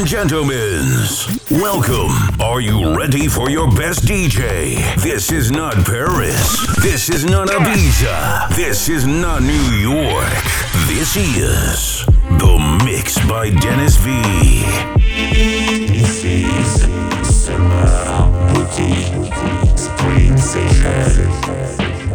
and gentlemen, welcome. Are you ready for your best DJ? This is not Paris. This is not Ibiza. This is not New York. This is The Mix by Dennis V. This is Summer Boutique Spring Session.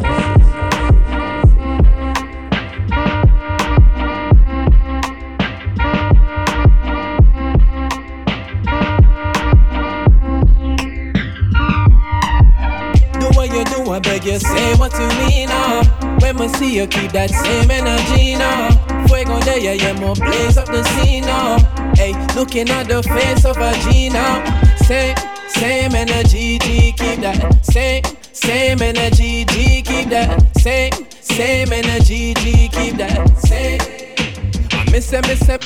I beg you, say what you mean now. When we see you, keep that same energy now. Fuego de yeah, yeah, more blaze up the scene now. Hey, looking at the face of a G now. Same, same energy, G, keep that. Same, same energy, G, keep that. Same, same energy, G, keep that. Same. I miss it, miss it.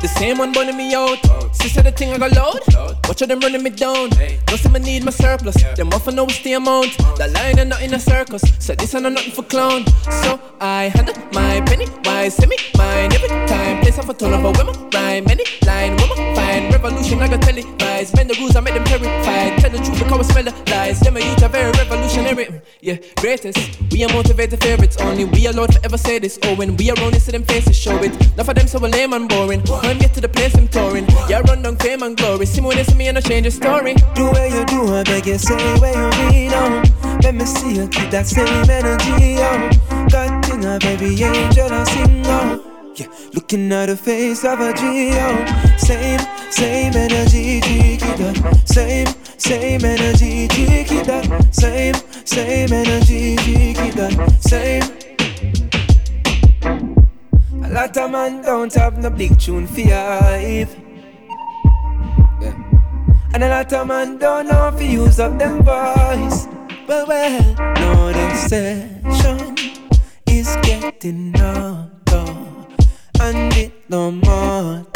The same one burning me out. Sister, the thing I got load. Watch how them running me down. Don't see me need my surplus. Them off know what's the amount. That line and not in a circus. So this ain't nothing for clown. So I handle my penny. Why me? Mine every time. Place off a ton of a women. Rhyme any line. Woman fine. Revolution, I got televised. Bend the rules, I make them terrified. Tell the truth because I smell the lies. Them a youth are very revolutionary. Yeah, greatest. We are motivated favorites. Only we allowed to ever say this. Oh, when we are only see them faces show it. Enough of them so lame and boring. When get to the place I'm touring. Yeah, run down fame and glory. See when they see me and I change the story. Do what you do, I beg you, say where you mean, oh. Let me see you keep that same energy, oh. God thing, a baby angel, I sing, oh. Yeah, looking at the face of a oh. Same, same energy, G, keep that. Same, same energy, G, keep that. Same, same energy, G, keep that. Same. A lot of man don't have no big tune for Yeah. And a lot of man don't know if use up them voice. Well, well, no, the session is getting older, and it no more.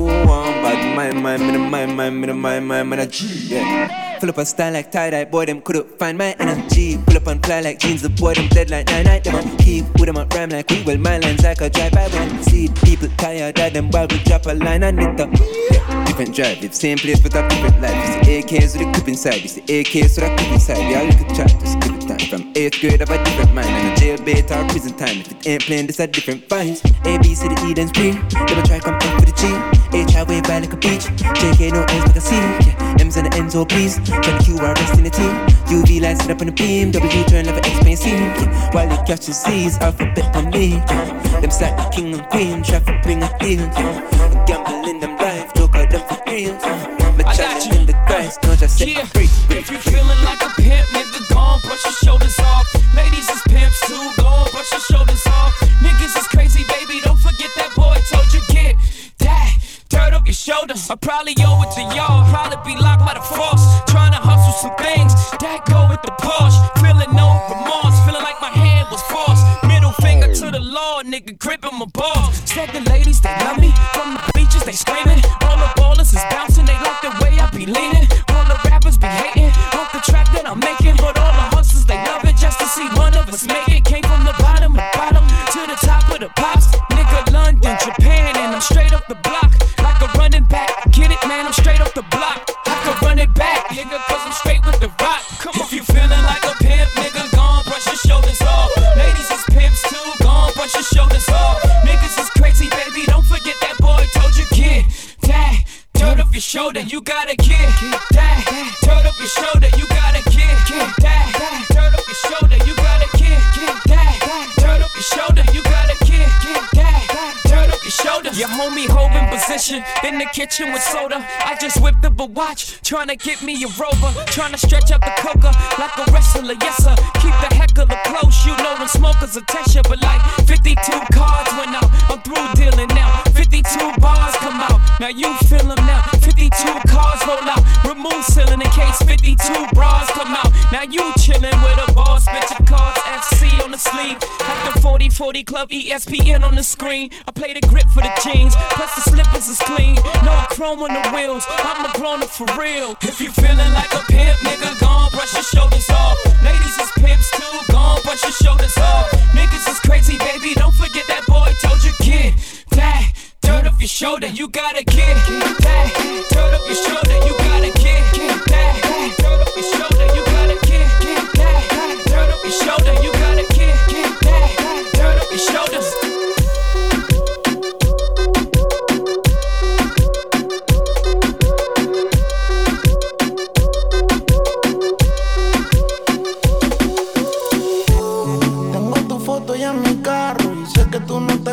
Who bad mind, mind, me, mind, mind, me, mind, mind, mind, a yeah. Full up a style like tie-dye, boy, them couldn't find my energy. Pull up and fly like jeans, the boy, them dead like nine night. Them on keep with them on rhyme like we will. My lines like a drive-by when see people tired that them wild, we drop a line and it up. Yeah, different drive, live same place but a different life. It's the AKs with the clip inside, it's the AKs with a clip inside. Yeah, you could try to skip it time. From eighth grade of a different mind, and a jailbait or prison time. If it ain't playing, this a different vibes. A, B, C, D, E, then three. Never try come in for the G. H, I wave by like a beach. JK, no N's like a C. Yeah, M's and the N's, oh please. Try to Q, R, rest in the team. UV lights sit up in the beam. W turn never explain C. Yeah, while it catches C's, alphabet on me. Yeah, them stack the king and queen. Traffic bring a deal. Yeah, gamble in them life, joke out them for real. Yeah, my challenge in the Christ, no just say yeah. free. If you feeling like a brush your shoulders off. Ladies is pimps too, gone, brush your shoulders off. Niggas is crazy, baby, don't forget that boy told you get that dirt off your shoulders. I probably owe it to y'all, probably be locked by the force. Trying to hustle some things that go with the Porsche. Feeling no remorse, feeling like my hand was forced. Middle finger to the law, nigga, gripping my balls. Said the ladies, they love me. From the beaches, they screaming. All the ballers is bouncing, position in the kitchen with soda. I just whipped up a watch, trying to get me a rover. Trying to stretch out the coca like a wrestler, yes sir. Keep the heck of heckler close, you know them smokers you. But like 52 cards went out, I'm through dealing now. 52 bars come out, now you feel them now. 52 cars roll out, remove ceiling in case 52 bras come out. Now you chillin' with a 40 40 Club, ESPN on the screen. I play the grip for the jeans, plus the slippers is clean. No chrome on the wheels, I'm a grown up for real. If you feeling like a pimp, nigga, gone, brush your shoulders off. Ladies is pimps too, gone, brush your shoulders off. Niggas is crazy, baby, don't forget that boy told you, kid. That dirt off your shoulder, you gotta get that. Turn up your shoulder, you your shoulders.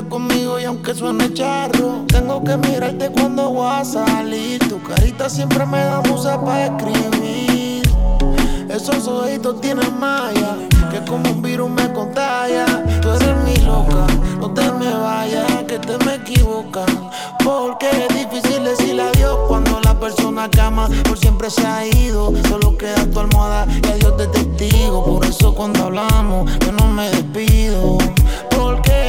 conmigo y aunque suene charro, tengo que mirarte cuando voy a salir. Tu carita siempre me da musa para escribir. Esos ojitos tienen malla, que como un virus me contagia. Tú eres mi loca, no te me vayas, que te me equivocas. Porque es difícil decirle adiós cuando la persona que ama por siempre se ha ido. Solo queda tu almohada y adiós de testigo. Por eso cuando hablamos, yo no me despido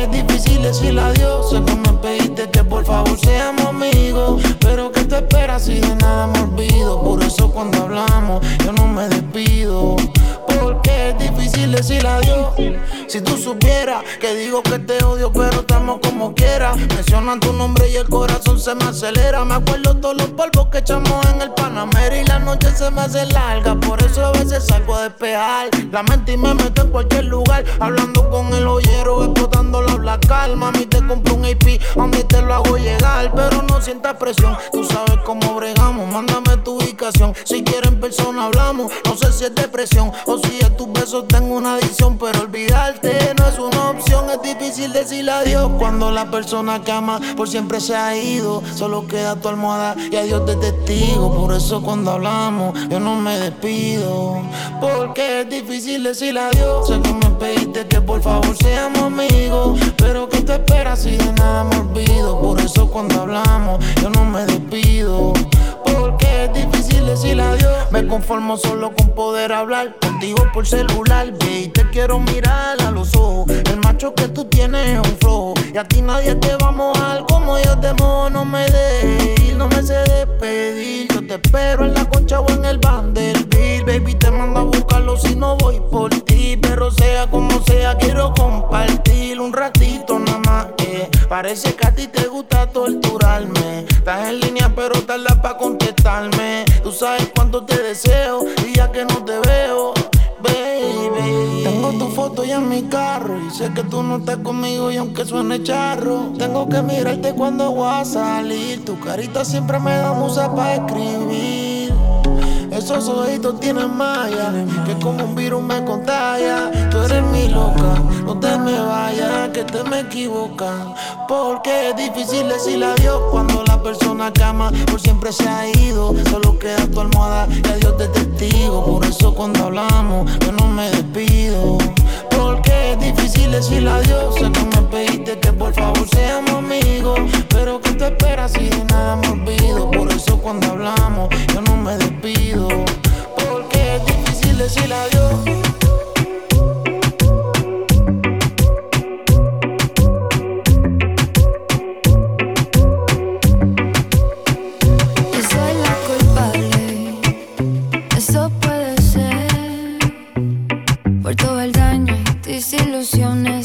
es difícil decirle adiós. Sé que me pediste que por favor seamos amigos, pero que te esperas si de nada me olvido. Por eso cuando hablamos yo no me despido, porque es difícil decirle adiós. Si tú supieras que digo que te odio, pero estamos como quiera. Mencionan tu nombre y el corazón se me acelera. Me acuerdo todos los polvos que echamos en el Panamera y la noche se me hace larga. Por eso a veces salgo a despejar la mente y me meto en cualquier lugar. Hablando con el ollero, explotando la. A mí te compro un AP, a mí te lo hago llegar. Pero no sientas presión, tú sabes cómo bregamos. Mándame tu ubicación. Si quieres en persona hablamos. No sé si es depresión si a tus besos tengo una adicción, pero olvidar no es una opción, es difícil decirle adiós cuando la persona que ama por siempre se ha ido. Solo queda tu almohada y adiós de testigo. Por eso cuando hablamos yo no me despido, porque es difícil decirle adiós. Sé que me pediste que por favor seamos amigos, pero que te esperas si de nada me olvido. Por eso cuando hablamos yo no me despido porque es difícil decir adiós. Me conformo solo con poder hablar contigo por celular, baby. Te quiero mirar a los ojos. El macho que tú tienes es un flojo. Y a ti nadie te va a mojar como yo te mojo. No me dejes no me sé despedir. Yo te espero en la concha o en el Vanderbilt. Baby, te mando a buscarlo si no voy por ti. Pero sea como sea, quiero compartir un ratito nada más. Parece que a ti te gusta torturarme. Estás en línea, pero tardas para contestarme. Tú sabes cuánto te deseo y ya que no te veo. Tu foto ya en mi carro y sé que tú no estás conmigo y aunque suene charro, tengo que mirarte cuando voy a salir. Tu carita siempre me da musa para escribir. Esos ojitos tienen malla, que como un virus me contagia. Tú eres mi loca, no te me vayas, que te me equivocas. Porque es difícil decirle adiós cuando la persona que ama por siempre se ha ido. Solo queda tu almohada y adiós de testigo. Por eso cuando hablamos, yo no me despido. Es difícil decirle adiós. Sé que me pediste que por favor seamos amigos. Pero que te esperas si de nada me olvido. Por eso cuando hablamos, yo no me despido. Porque es difícil decirle adiós. ilusiones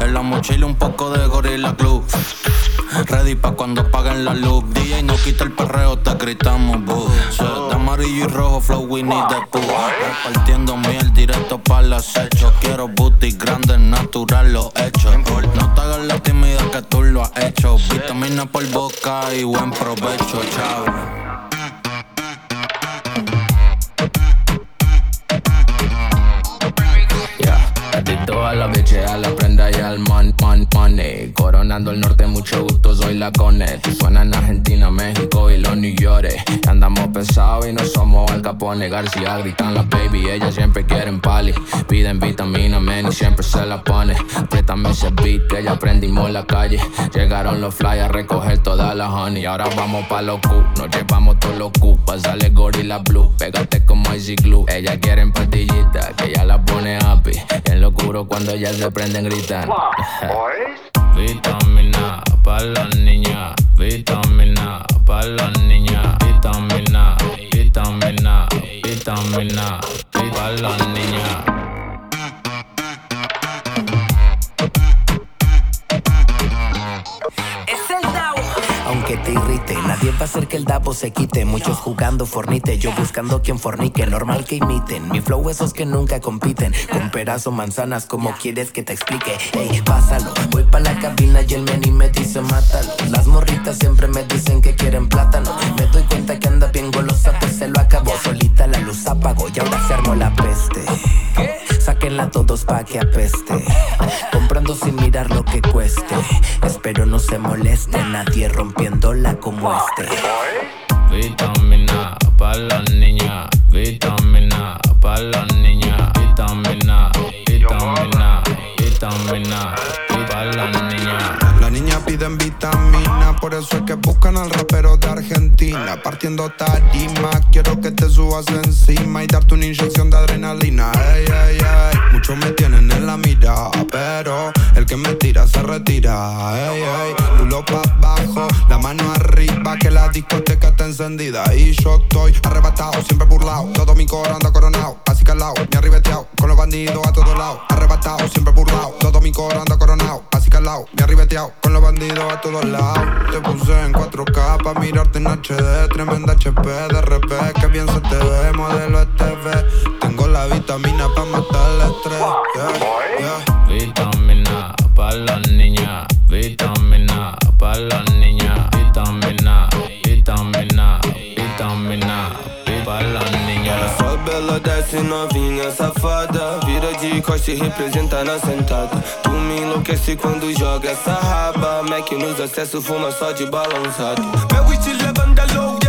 En la mochila un poco de Gorilla Club. Ready pa' cuando apaguen la luz. DJ no quita el perreo, te gritamos boo. Suelta amarillo y rojo, flow Winnie the Pooh. Repartiendo miel directo para el acecho. Quiero booty grandes, natural, lo hecho. No te hagas la tímida que tú lo has hecho. Vitamina por boca y buen provecho, chavo. la García gritan las baby, ellas siempre quieren pali. Piden vitamina, men y siempre se la pone. Apriétame ese beat que ya aprendimos la calle. Llegaron los fly a recoger toda la honey. Ahora vamos pa' los Q, nos llevamos todos los Q. Sale Gorilla Blue, pégate como Icy Glue. Ellas quieren patillita, que ya la pone happy. En lo oscuro cuando ellas se prenden Cristian. Vitamina pa' la niña, vitamina pa' la niña, vitamina, vitamina, vitamina, pa' la niña. Aunque te irrite, nadie va a hacer que el dabo se quite. Muchos jugando fornite, yo buscando quien fornique. Normal que imiten, mi flow esos que nunca compiten. Con peras o manzanas, como quieres que te explique. Ey, pásalo, voy pa' la cabina y el meni me dice mátalo. Las morritas siempre me dicen que quieren plátano. Me doy cuenta que anda bien golosa, pues se lo acabó. Solita la luz apagó y ahora se armó la peste. Sáquenla todos pa' que apeste. Comprando sin mirar lo que cueste. Espero no se moleste nadie rompiéndola como este. Vitamina pa' la niña, vitamina pa' la niña, eso es que buscan al rapero de Argentina. Partiendo tarima, quiero que te subas encima y darte una inyección de adrenalina. Ey, ey, ey. Muchos me tienen en la mira, pero el que me tira se retira. Ey, ey. Culo pa' abajo, la mano arriba, que la discoteca está encendida. Y yo estoy arrebatado, siempre burlado. Todo mi coro anda coronado, calado, me arribeteado. Con los bandidos a todos lados, arrebatado, siempre burlado. Todo mi coro anda coronado, así calado, me arribeteado. Con los bandidos a todos lados. Te puse en 4K pa' mirarte en HD. Tremenda HP de RP, que bien se te ve. Modelo STV. Tengo la vitamina pa' matar el estrés. Vitamina pa' la niña. Vitamina pa' la niña. Ela desce novinha safada. Vira de costa e representa na sentada. Tu me enlouquece quando joga essa raba. Mac nos acessos fuma só de balançado. Meu estilo é bandalou E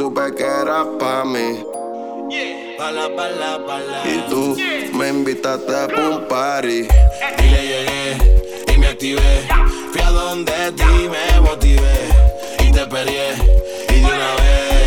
supe que eras pa' mí. Y tú me invitaste a un party. Y le llegué y me activé. Fui a donde ti me motivé y te peleé y de una vez.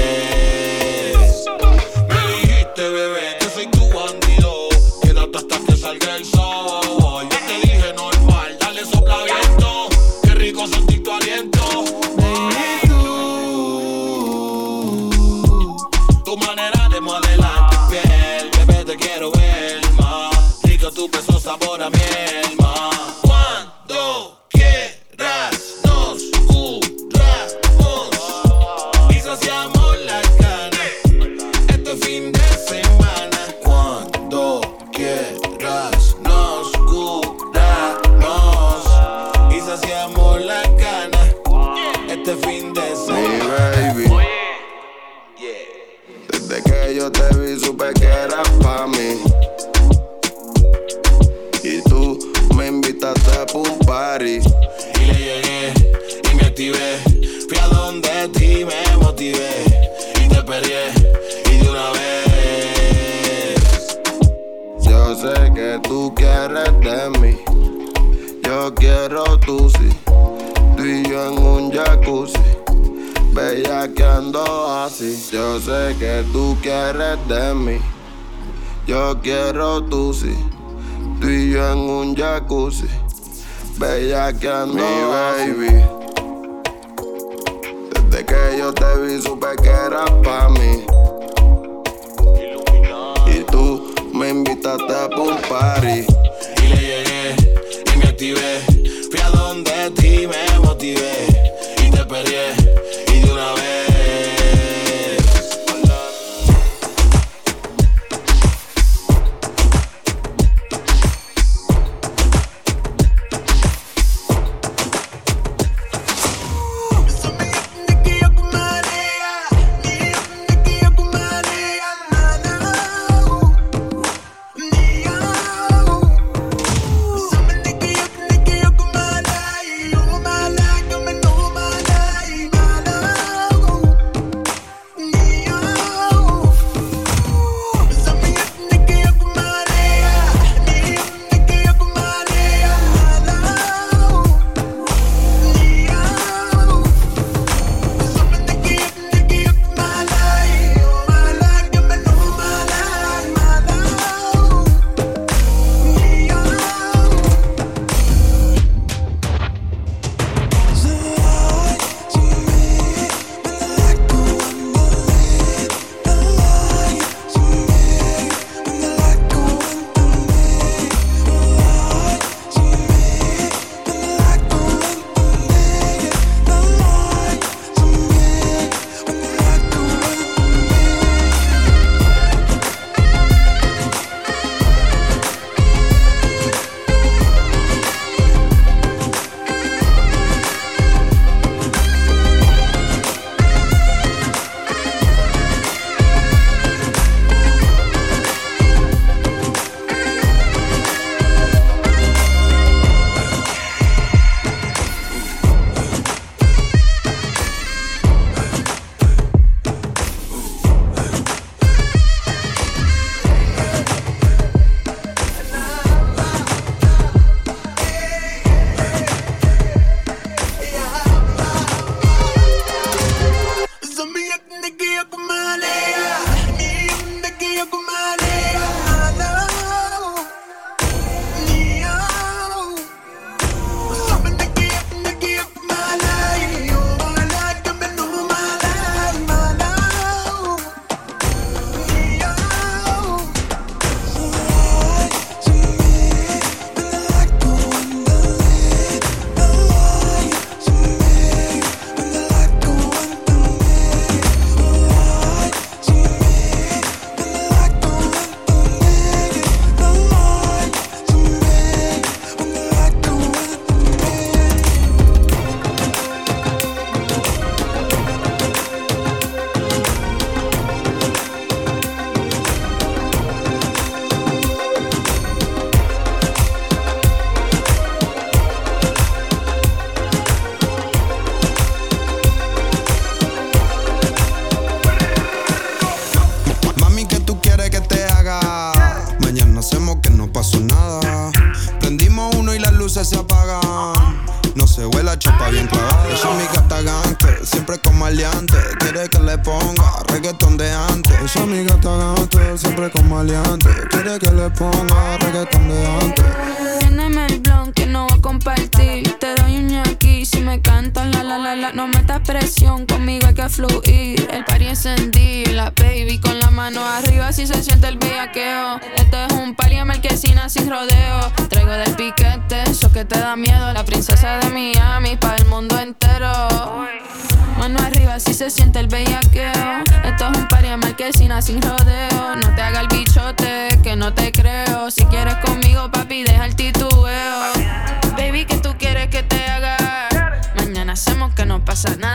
girl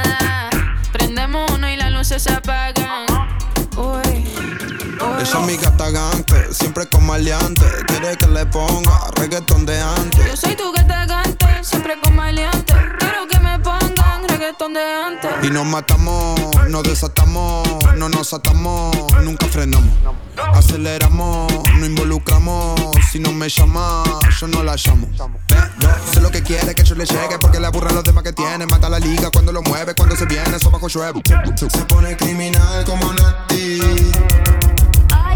nada. Prendemos uno y las luces se apagan. Uy. Esa amiga tagaante, siempre con maleante. Quiere que le ponga reggaetón de antes. Yo soy tu gata gante, siempre con maleante. Y nos matamos, nos desatamos, no nos atamos, nunca frenamos. Aceleramos, no involucramos. Si no me llama, yo no la llamo. Ve, yo sé lo que quiere que yo le llegue porque le aburran los demás que tiene. Mata la liga cuando lo mueve, cuando se viene, eso bajo llueve. Se pone criminal como Nati.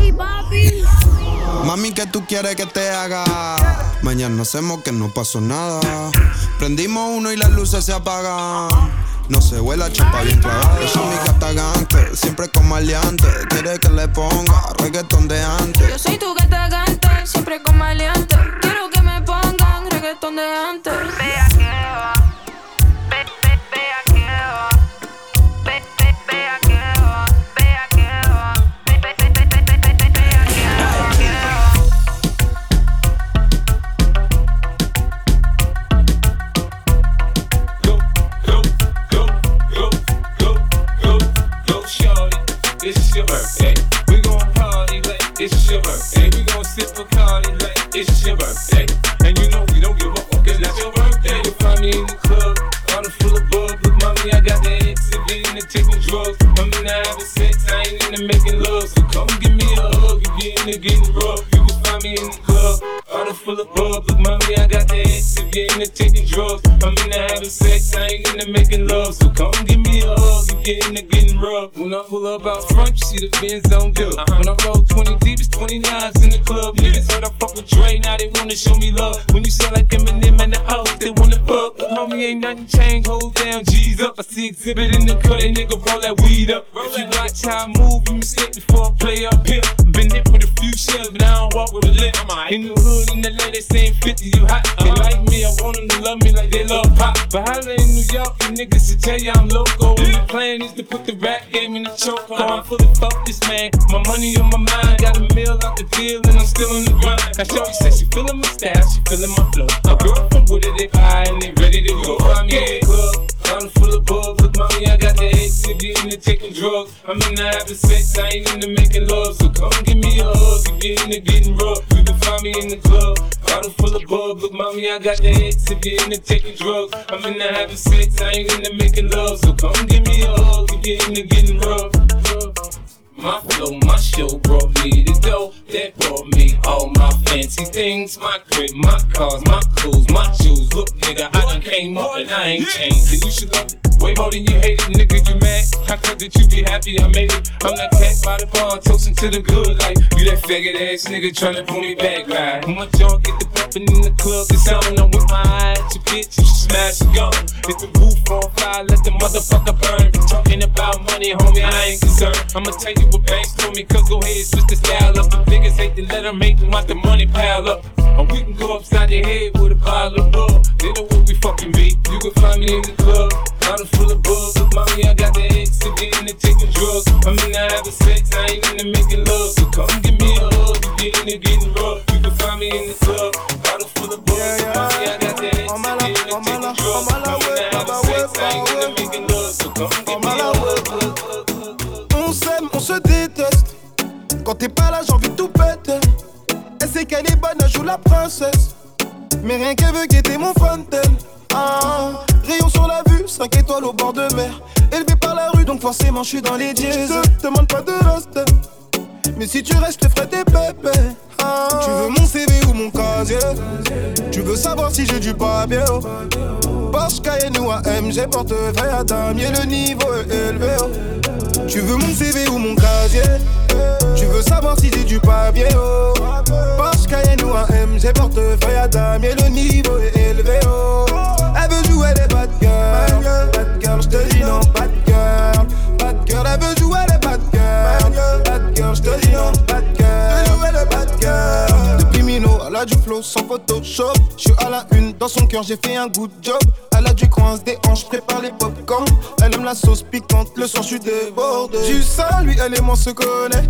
Ay, papi. Mami, ¿qué tú quieres que te haga? Mañana hacemos que no pasó nada. Prendimos uno y las luces se apagan. No se huele a chapa bien clavada. Ella es mi gata gante, siempre con maleante. Quiere que le ponga reggaetón de antes. Yo soy tu gata gante, siempre con maleante. Quiero que me pongan reggaetón de antes. Go, it's your birthday. Eh? We gon' party like it's your birthday. Eh? We gon' sip a party like it's your birthday. Eh? And you know we don't give fuck 'cause that's your birthday. You find me in the club, bottle full of bug. Look, mommy, I got the exhibit in the taking drugs. I'm in the having sex, I ain't into making love. So come give me a if you're into getting rough. You can find me in the club, bottle full of bug. Look, mommy, I got the exhibit in the taking drugs. I'm in the having sex, I ain't into making love. So come give me a hug you're into getting rough. When I pull up out front, you see the Benz on good. Uh-huh. When I roll 20 deep, it's 29s in the club. Niggas heard I fuck with Dre, now they wanna show me love. When you sound like Eminem and the hoes, homie, ain't nothing changed, hold down, G's up. I see exhibit in the cut, that nigga roll that weed up. If you watch how I move, you mistake before I play up here. Been hit with a few shells, but I don't walk with a limp. In the hood, in the lady saying 50, you hot. They like me, I want them to love me like they love pop. But holla in New York, you niggas should tell you I'm loco. And the plan is to put the rap game in the choke. I'm fully focused, man. My money on my mind, got a meal out the deal, and I'm still in the grind. Now, Shorty said she feeling my style, she feeling my flow. A girl from Wooded, they high, and they ready to go. I'm in the club. I'm full of bug, look mommy, I got the ACD into taking drugs. I'm in the having sex, I ain't into making love. So come give me a hug if you're into getting rough. You can find me in the club, bottle full of bug. Look mommy, I got the ACD into taking drugs. I'm in the having sex, I ain't into making love. So come give me a hug if you're into getting rough. My flow, my show brought me the dough that brought me all my fancy things. My crib, my cars, my clothes, my shoes. Look, nigga, I done came up and I ain't changed. And you should love it. Way more than you hate it, nigga, you mad? How come that you be happy I made it? I'm that cat by the bar, toasting to the good life. You that faggot ass nigga tryna pull me back, right? When my jaw get the pumping in the club, it's on. I'm with my eye at your bitch, you smash a gun. If the roof on fire, let the motherfucker burn. Talking about money, homie, I ain't concerned. I'ma tell you what banks told me, cause go ahead, switch the style up. The niggas hate to let them make them want the money pile up. Or we can go upside your head with a bottle of bug. They know what we fucking be. You can find me in the club, bottle full of bug. Look, mommy, I got the X to get into taking drugs. I'm in the having sex, I ain't into making love. So come give me a hug, you get into getting rough. You can find me in the club, bottle full of bug. Look, mommy, I got the X to get into taking drugs. I'm in the having sex, I ain't into making love. So come give me a hug. On s'aime, on se déteste. Quand t'es pas là, j'ai envie de tout péter. Elle sait qu'elle est bonne, elle joue la princesse. Mais rien qu'elle veut guetter mon fontaine. Ah, rayon sur 5 étoiles au bord de mer. Élevé par la rue, donc forcément je suis dans les dièses. Je te demande pas de reste. Mais si tu restes, je te ferai des pépés. Ah, tu veux mon CV ou mon casier? Tu veux savoir si j'ai du papier? Oh. Porsche Cayenne ou AMG, portefeuille à damier, le niveau est élevé oh. Tu veux mon CV ou mon casier? Tu veux savoir si j'ai du papier? Oh. Porsche Cayenne ou AMG, portefeuille à damier, le niveau est élevé oh. Elle veut jouer les bad bad girl, je te dis non, bad girl, bad girl, elle veut a du flow sans Photoshop. Je suis à la une, dans son cœur j'ai fait un good job. Elle a du coince des hanches, prépare les popcorn. Elle aime la sauce piquante, le soir je suis débordé. Du sale, lui, elle et moi se connaît.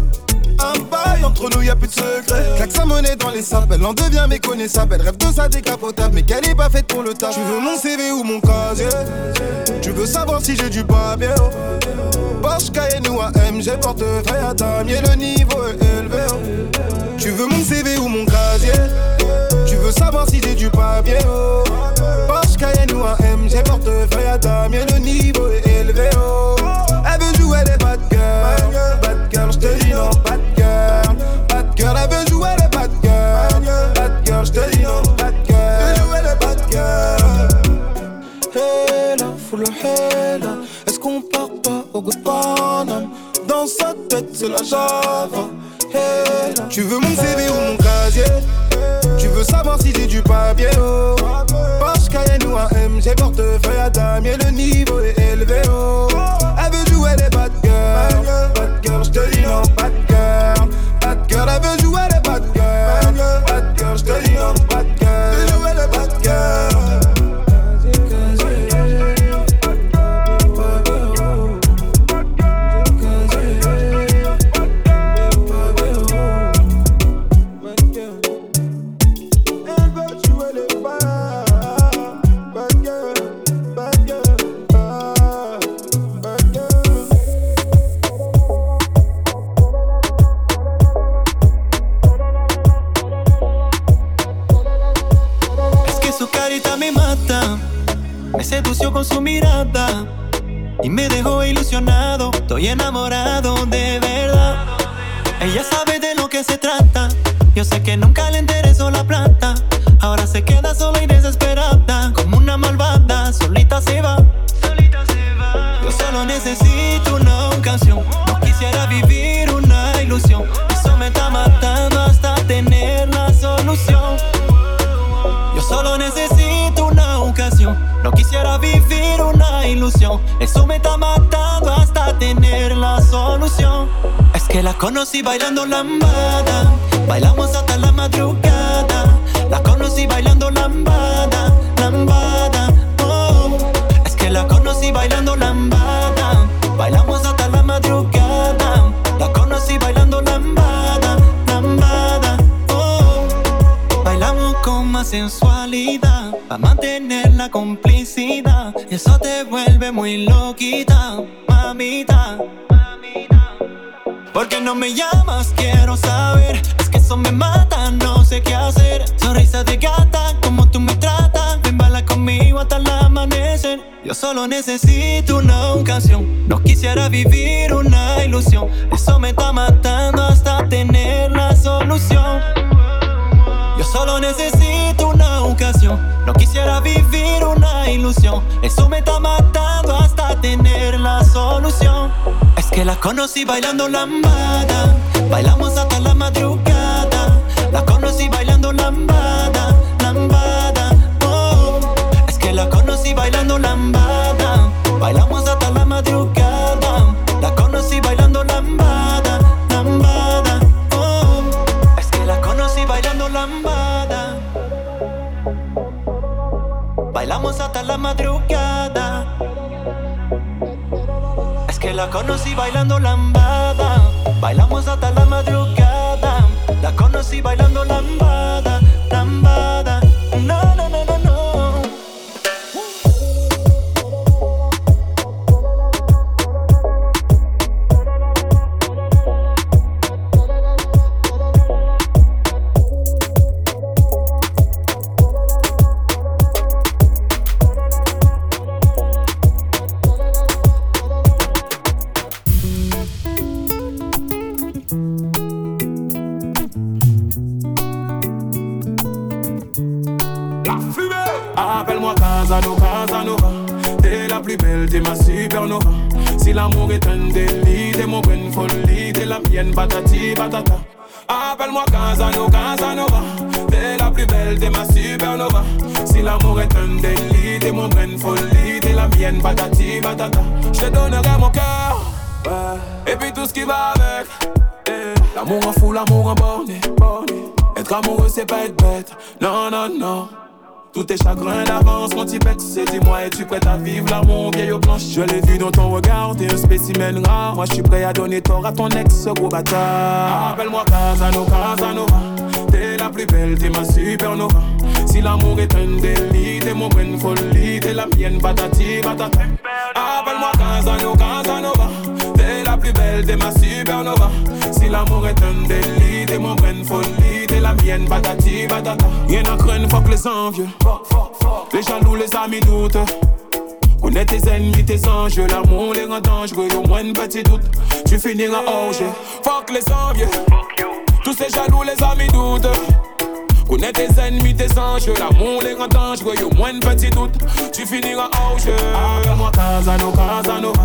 Un bail entre nous, y a plus de secret. Claque sa monnaie dans les sapes, elle en devient méconnaissable. Elle rêve de sa décapotable, mais qu'elle est pas faite pour le tas. Tu veux mon CV ou mon casier? Tu veux savoir si j'ai du papier? Porsche Cayenne ou AMG, portefeuille à damier, le niveau est élevé. Tu veux mon CV ou mon casier? Tu veux savoir si j'ai du papier? Porsche Cayenne ou AMG, portefeuille à damier, le niveau est élevé. Elle veut jouer les bad girls, bad girl, j'te dis non, bad girl, bad girl, elle veut jouer les bad girls, bad girl, j'te dis non, bad girl, jouer les bad girls. Hey là, full hey est-ce qu'on part pas au good Panam Dans sa tête c'est la java. Tu veux mon CV ou mon casier? Tu veux savoir si j'ai du papier? ¿Por qué no me llamas? Quiero saber. Es que eso me mata, no sé qué hacer. Sonrisa de gata, como tú me tratas. Ven, baila conmigo hasta el amanecer. Yo solo necesito una ocasión. No quisiera vivir una ilusión. Eso me está matando hasta tener la solución. Yo solo necesito una ocasión. No quisiera vivir una ilusión. Eso me está matando hasta tener la solución. Que la conocí bailando lambada. Bailamos hasta la madrugada. La conocí bailando lambada, lambada. Oh. Es que la conocí bailando lambada. Bailamos hasta la madrugada. La conocí bailando lambada, lambada. Oh. Es que la conocí bailando lambada. Bailamos hasta la madrugada. La conocí bailando lambada. Bailamos hasta la madrugada. La conocí bailando lambada. T'es mon bonne folie T'es la mienne, patati patata Je te donnerai mon cœur. Et puis tout ce qui va avec eh. L'amour en fou, l'amour en borné. Être amoureux, c'est pas être bête. Non, non, non. Tous tes chagrins d'avance, mon tipex, c'est dis-moi, es-tu prête à vivre l'amour vieille aux planches Je l'ai vu dans ton regard, t'es un spécimen rare. Moi, je suis prêt à donner tort à ton ex, gros bâtard. Appelle-moi Casano, Casanova. T'es la plus belle, t'es ma supernova. Si l'amour est un délit, t'es mon bonne folie, t'es la mienne, patati, patata. Appelle-moi Casano, Casanova. T'es la plus belle, t'es ma supernova. Si l'amour est un délit, t'es mon bonne folie, t'es la mienne, patati, patata. Y'en a crainte, fuck les envieux. Les jaloux, les amis doutent. Connais tes ennemis, tes enjeux, l'amour les rend dangereux, au moins un petit doute, tu finiras jeu. Fuck les envieux, tous ces jaloux, les amis doutent. Connais tes ennemis, tes enjeux, l'amour les rend dangereux, au moins un petit doute, tu finiras hors jeu. Appelle-moi Casano, Casanova,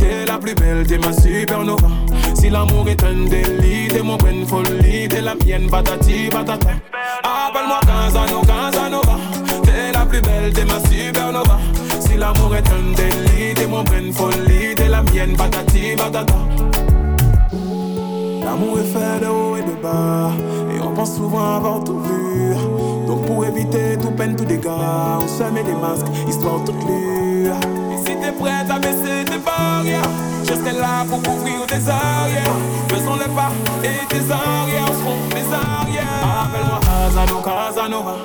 t'es la plus belle, t'es ma supernova. Si l'amour est un délit, t'es mon bonne folie, t'es la mienne, patati, patata. Appelle-moi Casano, Casanova, t'es la plus belle, t'es ma supernova. Si l'amour est un délit, t'es mon bonne folie, t'es la mienne, patati, patata. L'amour est fait de haut et de bas, et on pense souvent avoir tout vu. Donc pour éviter tout peine, tout dégât, on se met des masques, histoire toute lue. Et si t'es prête à baisser tes barrières, je serai là pour couvrir tes arrières. Faisons le pas et tes arrières seront mes arrières. Appelle-moi Casano, Casanova,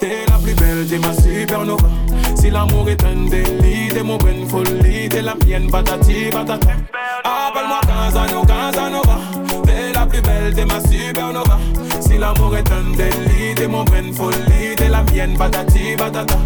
t'es la plus belle, t'es ma supernova. Si l'amour est un délit, t'es mon bonne folie, t'es la mienne, patati, patata. Appelle-moi Casano, Casanova, belle, t'es ma supernova. Si l'amour est un délit, t'es mon bonne folie, t'es la mienne, patati, patata.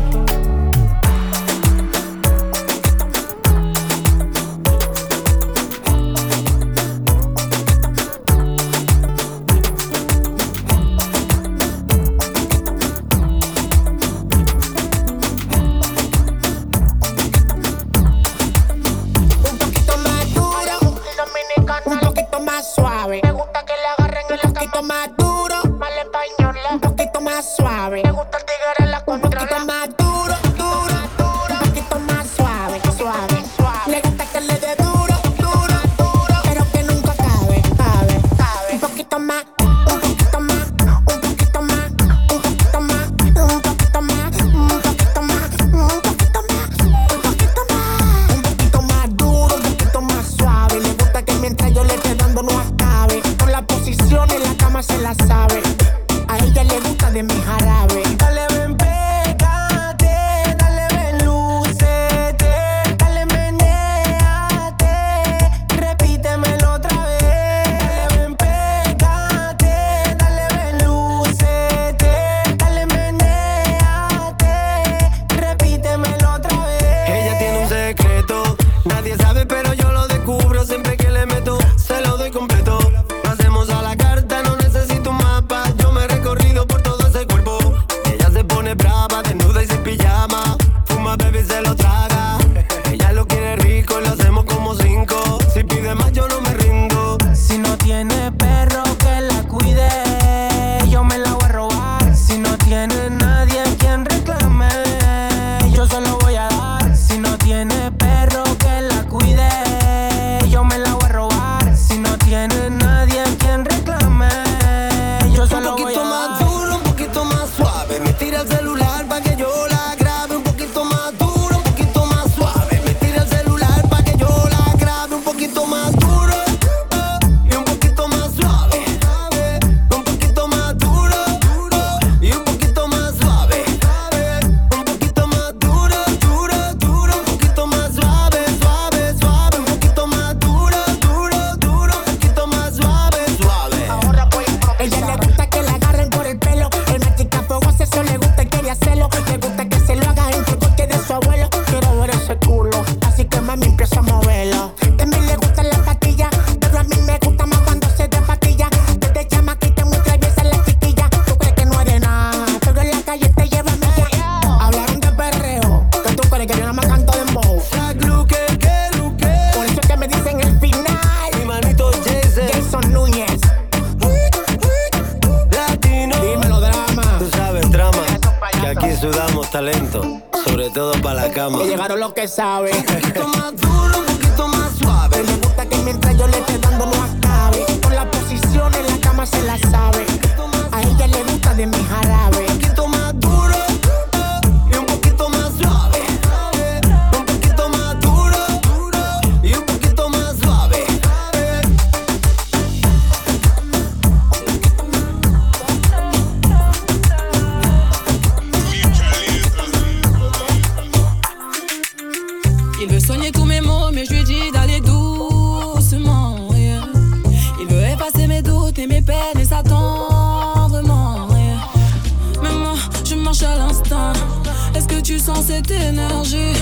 cette énergie.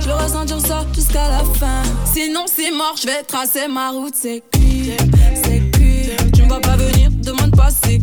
Je veux ressentir ça jusqu'à la fin. Sinon, c'est mort, je vais tracer ma route. C'est cuit, c'est. Tu me vois pas venir, demande pas c'est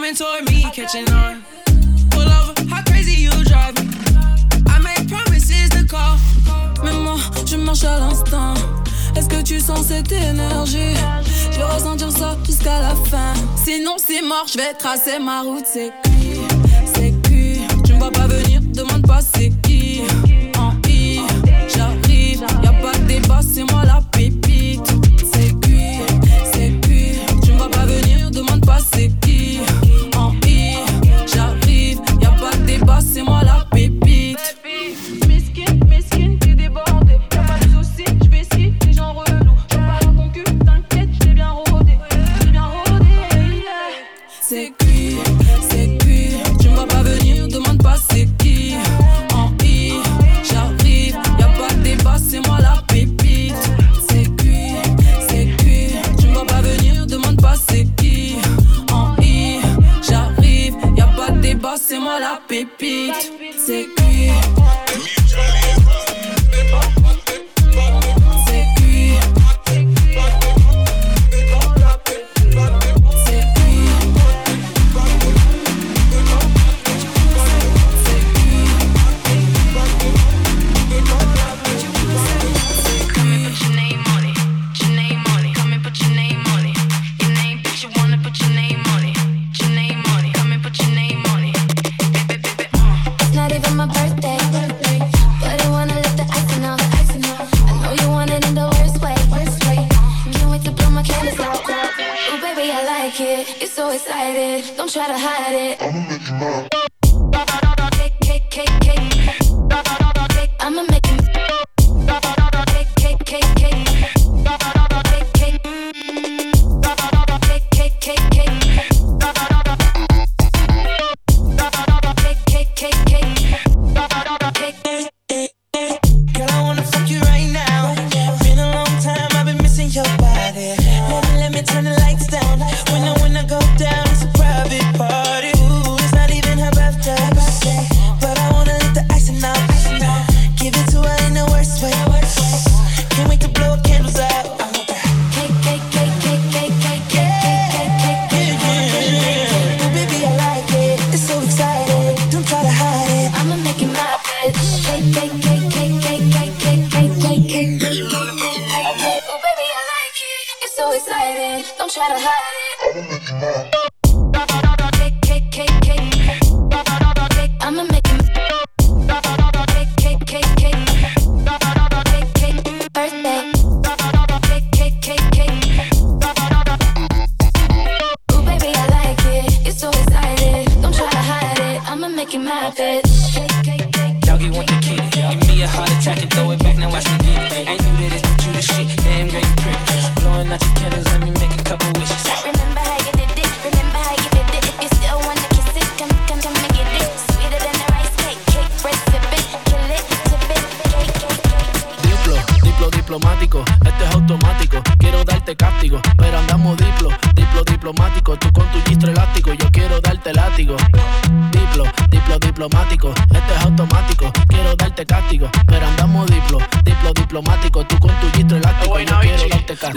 coming Mais moi, je marche à l'instinct. Est-ce que tu sens cette énergie? Je vais ressentir ça jusqu'à la fin. Sinon, c'est mort, je vais tracer ma route. C'est qui? C'est qui? Tu me vois pas venir, demande pas c'est qui. En I, j'arrive. Y'a pas de débat, c'est moi la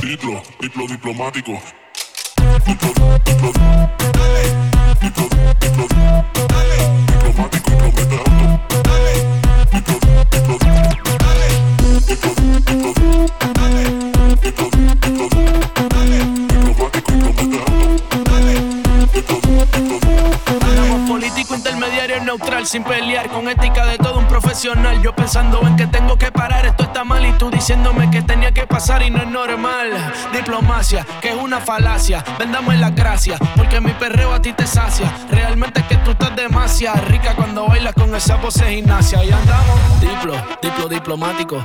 Diplo, diplo diplomático. Diplo, diplo. Neutral sin pelear con ética de todo un profesional. Yo pensando en que tengo que parar, esto está mal y tú diciéndome que tenía que pasar y no es normal. Diplomacia, que es una falacia. Vendamos las gracias, porque mi perreo a ti te sacia. Realmente es que tú estás demasiado rica cuando bailas con esa pose gimnasia. Y andamos diplo, diplo diplomático.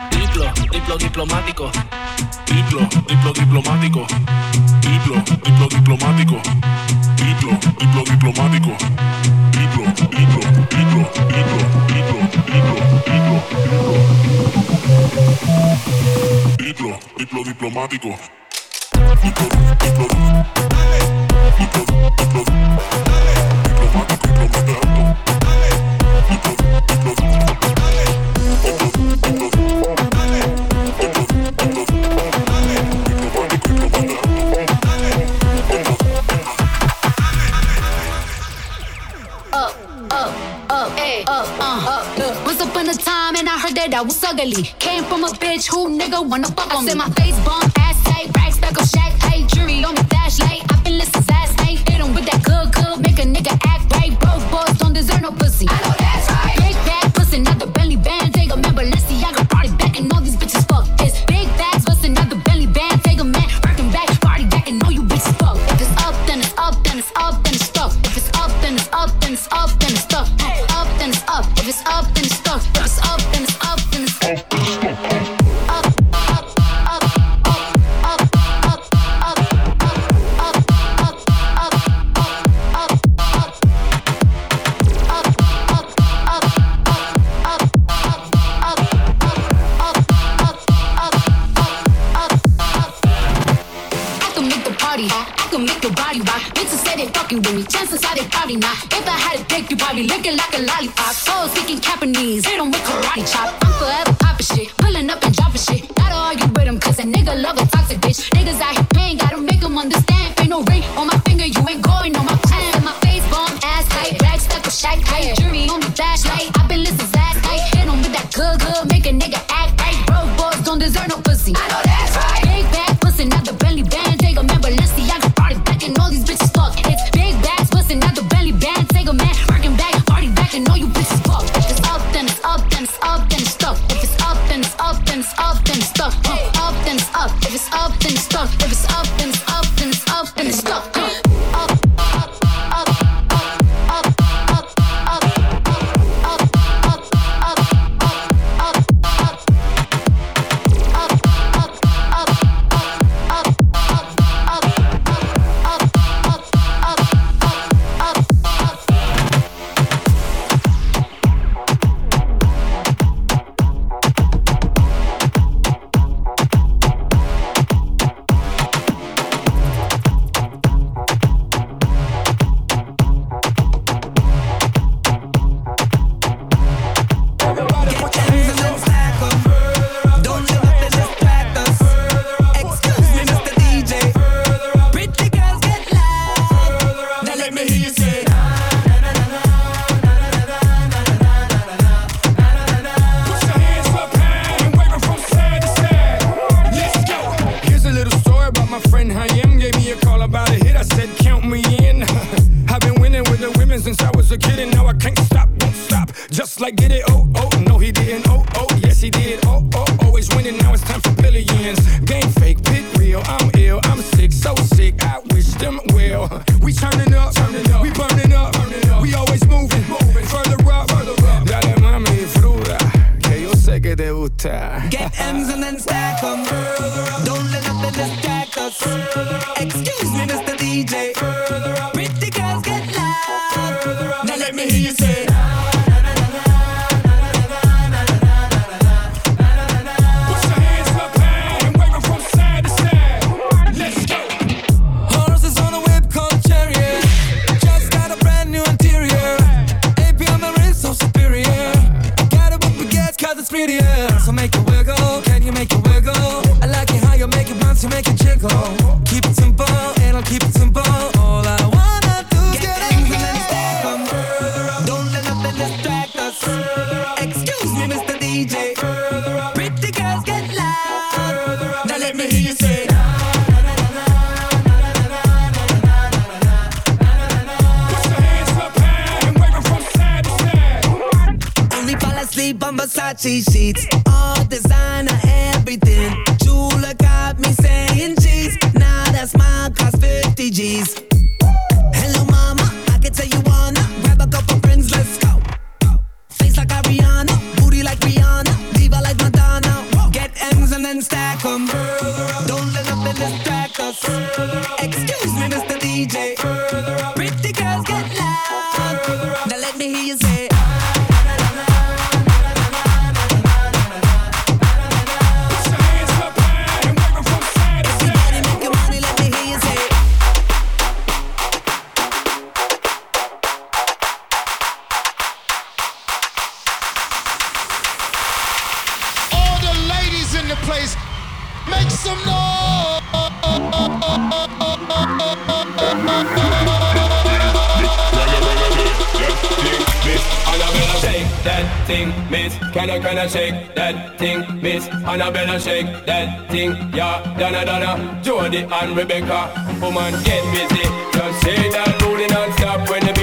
Diplo, diplo diplomático. Diplo, diplo diplomático. Diplo, diplo diplomático. Diplo, diplo diplomático. Diplo, diplo, diplo, diplo, diplo, diplo, diplo, diplo. Diplo, diplo diplomático. Diplo, diplo, diplo, diplo, diplomático, diplomático. up, Uh, uh, uh, up, ay, up, uh, up. Once upon a time, and I heard that I was ugly. Came from a bitch who nigga wanna fuck on me. Said my face bump, ass tight, racks stuck up, shack, hey, jury on the flashlight. I been listening last night. Hit 'em with that good, good, make a nigga act right. Broke boys don't deserve no pussy. I know that's It's up and stuck, but it's up. Body rock. Bitches say they fucking with me. Chances are they probably not. If I had a dick, you probably looking like a lollipop. Oh, speaking Japanese, hit 'em with karate chop. I'm forever popping shit, pulling up and dropping shit. Gotta argue with 'em 'cause a nigga love a toxic bitch. Niggas out here paying, gotta make 'em understand. Ain't no ring on my finger, you ain't going on my plan. My face bomb, ass tight, rag stuck with shack tight. Every miss. Can I, can I shake that thing, miss? Annabella shake that thing, yeah. Donna, Donna, Jody and Rebecca. Woman, get busy. Just say that booty non-stop when the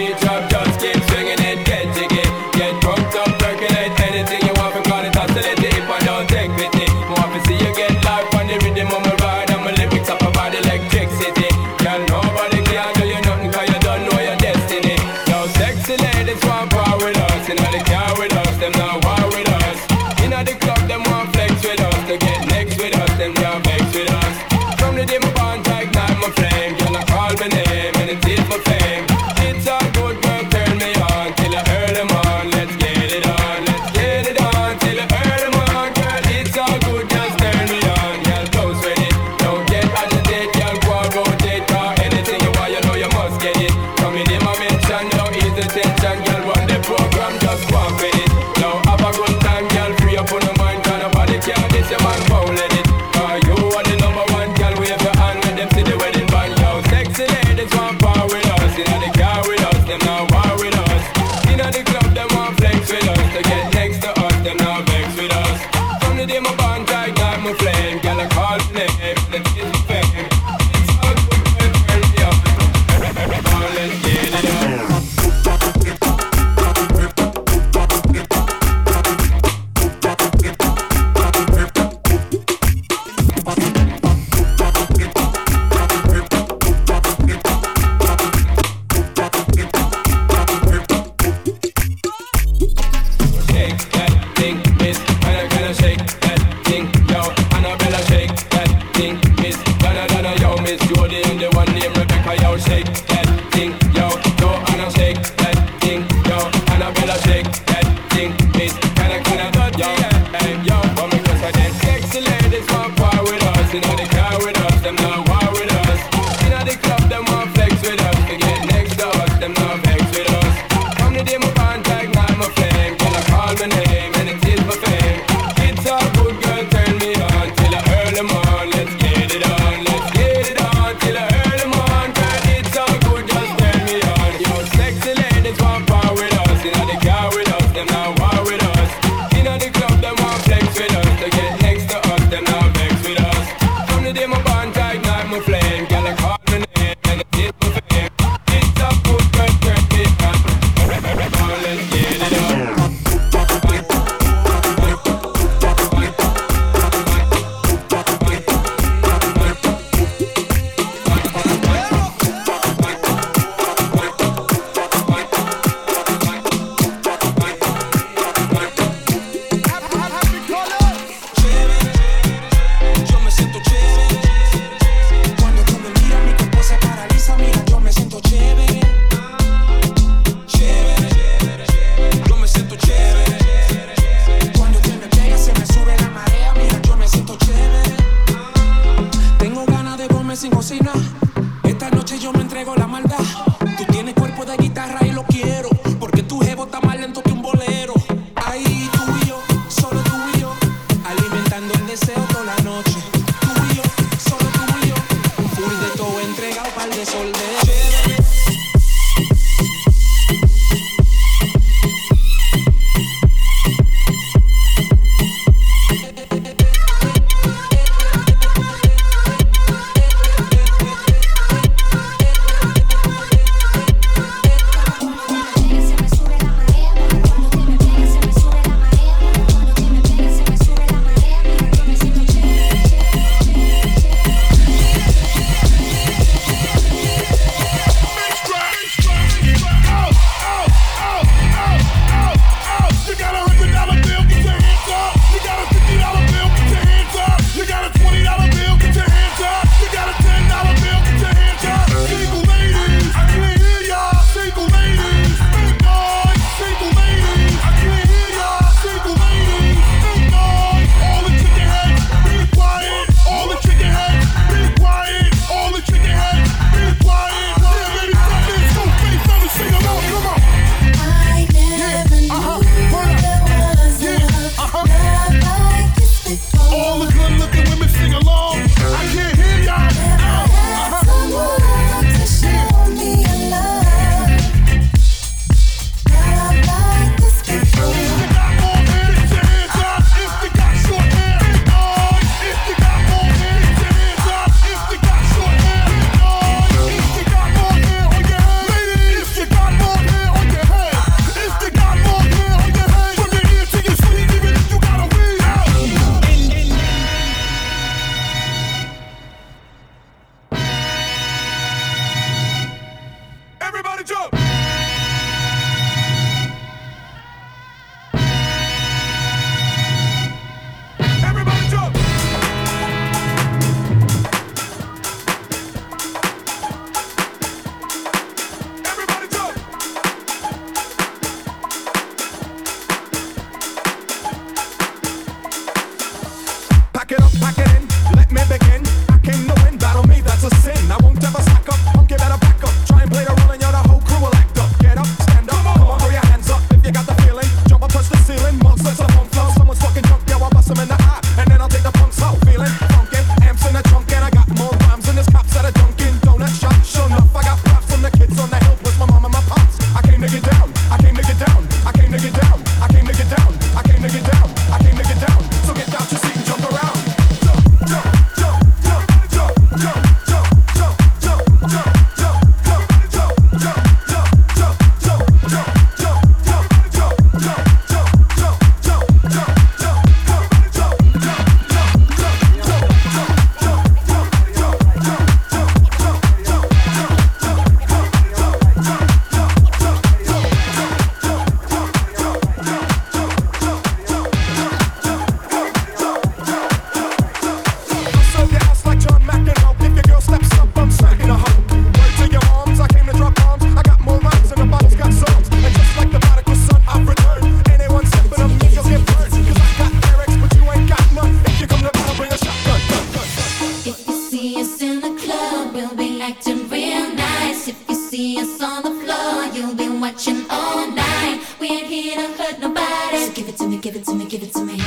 hurt. So give it to me, give it to me, give it to me.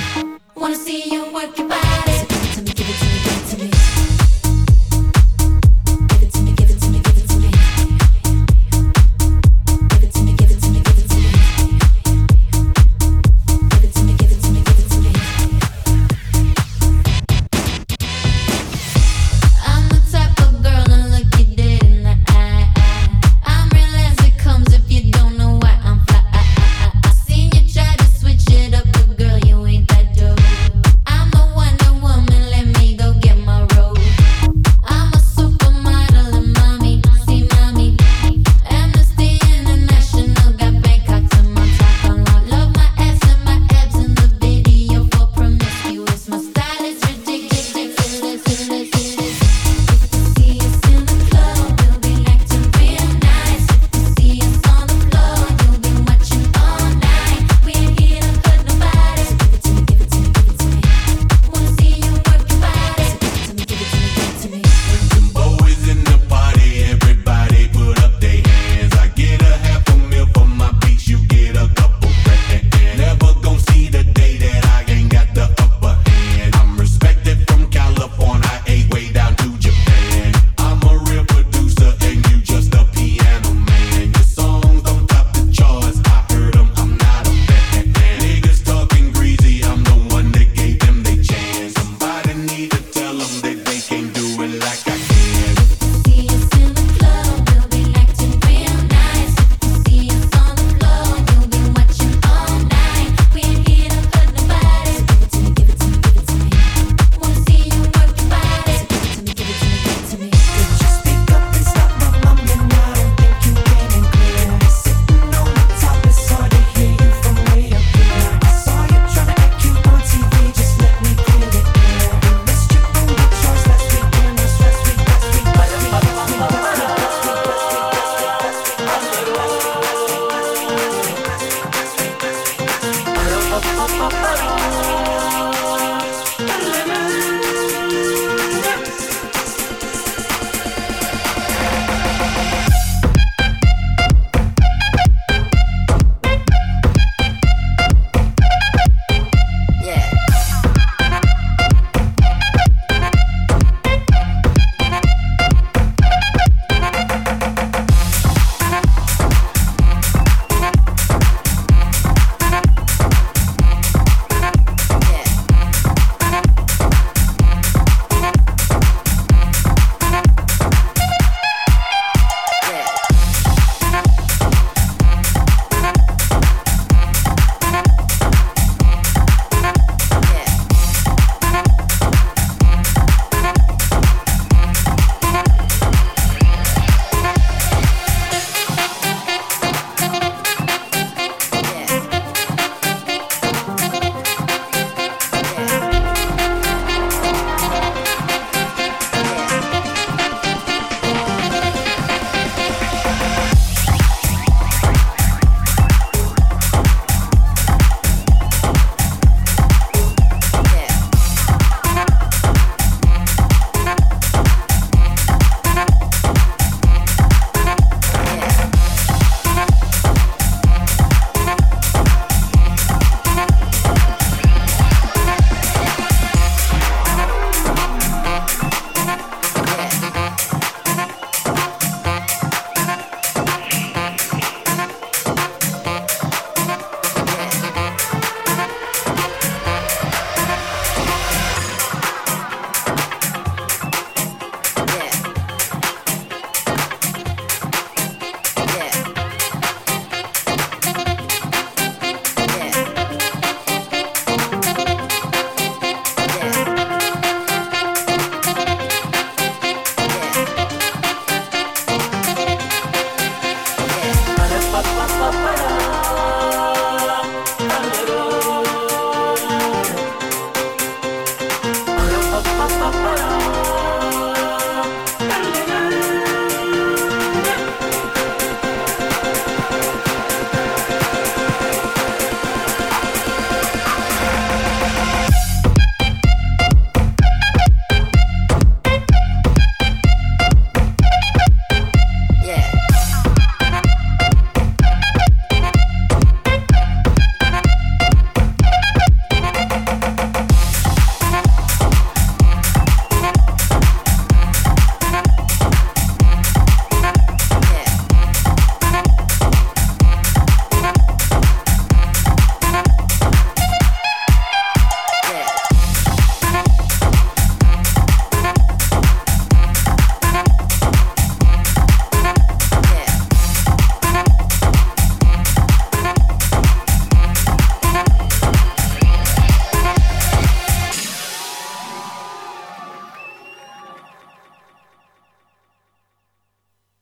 Wanna see you work your body.